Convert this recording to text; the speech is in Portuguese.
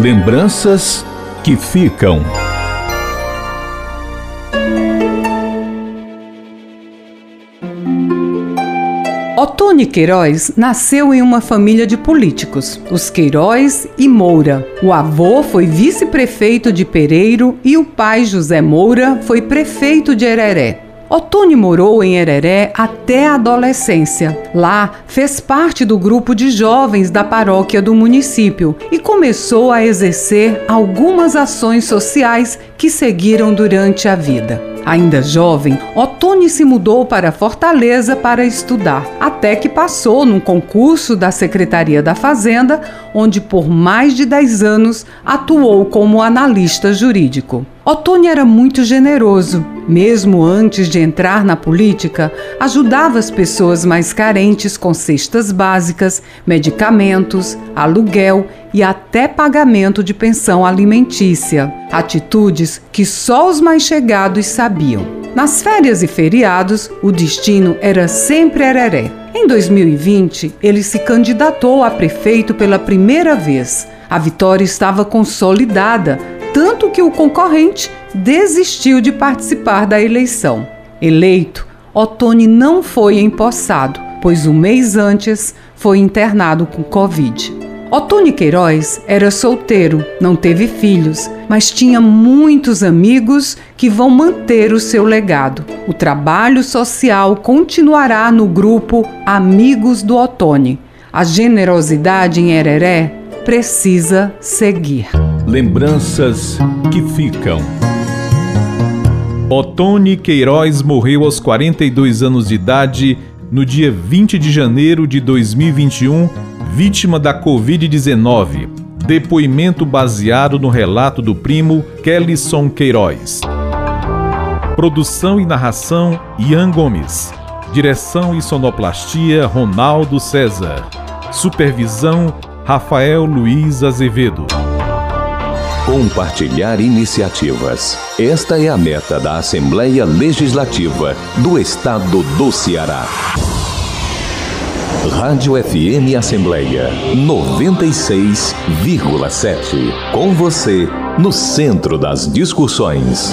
Lembranças que ficam. Otone Queiroz nasceu em uma família de políticos, os Queiroz e Moura. O avô foi vice-prefeito de Pereiro e o pai, José Moura, foi prefeito de Hereré. Otone morou em Hereré até a adolescência. Lá, fez parte do grupo de jovens da paróquia do município e começou a exercer algumas ações sociais que seguiram durante a vida. Ainda jovem, Otone se mudou para Fortaleza para estudar, até que passou num concurso da Secretaria da Fazenda, onde por mais de 10 anos atuou como analista jurídico. Otone era muito generoso. Mesmo antes de entrar na política, ajudava as pessoas mais carentes com cestas básicas, medicamentos, aluguel e até pagamento de pensão alimentícia. Atitudes que só os mais chegados sabiam. Nas férias e feriados, o destino era sempre Hereré. Em 2020, ele se candidatou a prefeito pela primeira vez. A vitória estava consolidada, tanto que o concorrente desistiu de participar da eleição. Eleito, Otone não foi empossado, pois um mês antes foi internado com Covid. Otone Queiroz era solteiro, não teve filhos, mas tinha muitos amigos que vão manter o seu legado. O trabalho social continuará no grupo Amigos do Otone. A generosidade em Hereré precisa seguir. Lembranças que ficam. Otone Queiroz morreu aos 42 anos de idade no dia 20 de janeiro de 2021, vítima da Covid-19. Depoimento baseado no relato do primo Kellison Queiroz. Produção e narração Ian Gomes. Direção e sonoplastia Ronaldo César. Supervisão Rafael Luiz Azevedo. Compartilhar iniciativas. Esta é a meta da Assembleia Legislativa do Estado do Ceará. Rádio FM Assembleia 96,7. Com você, no centro das discussões.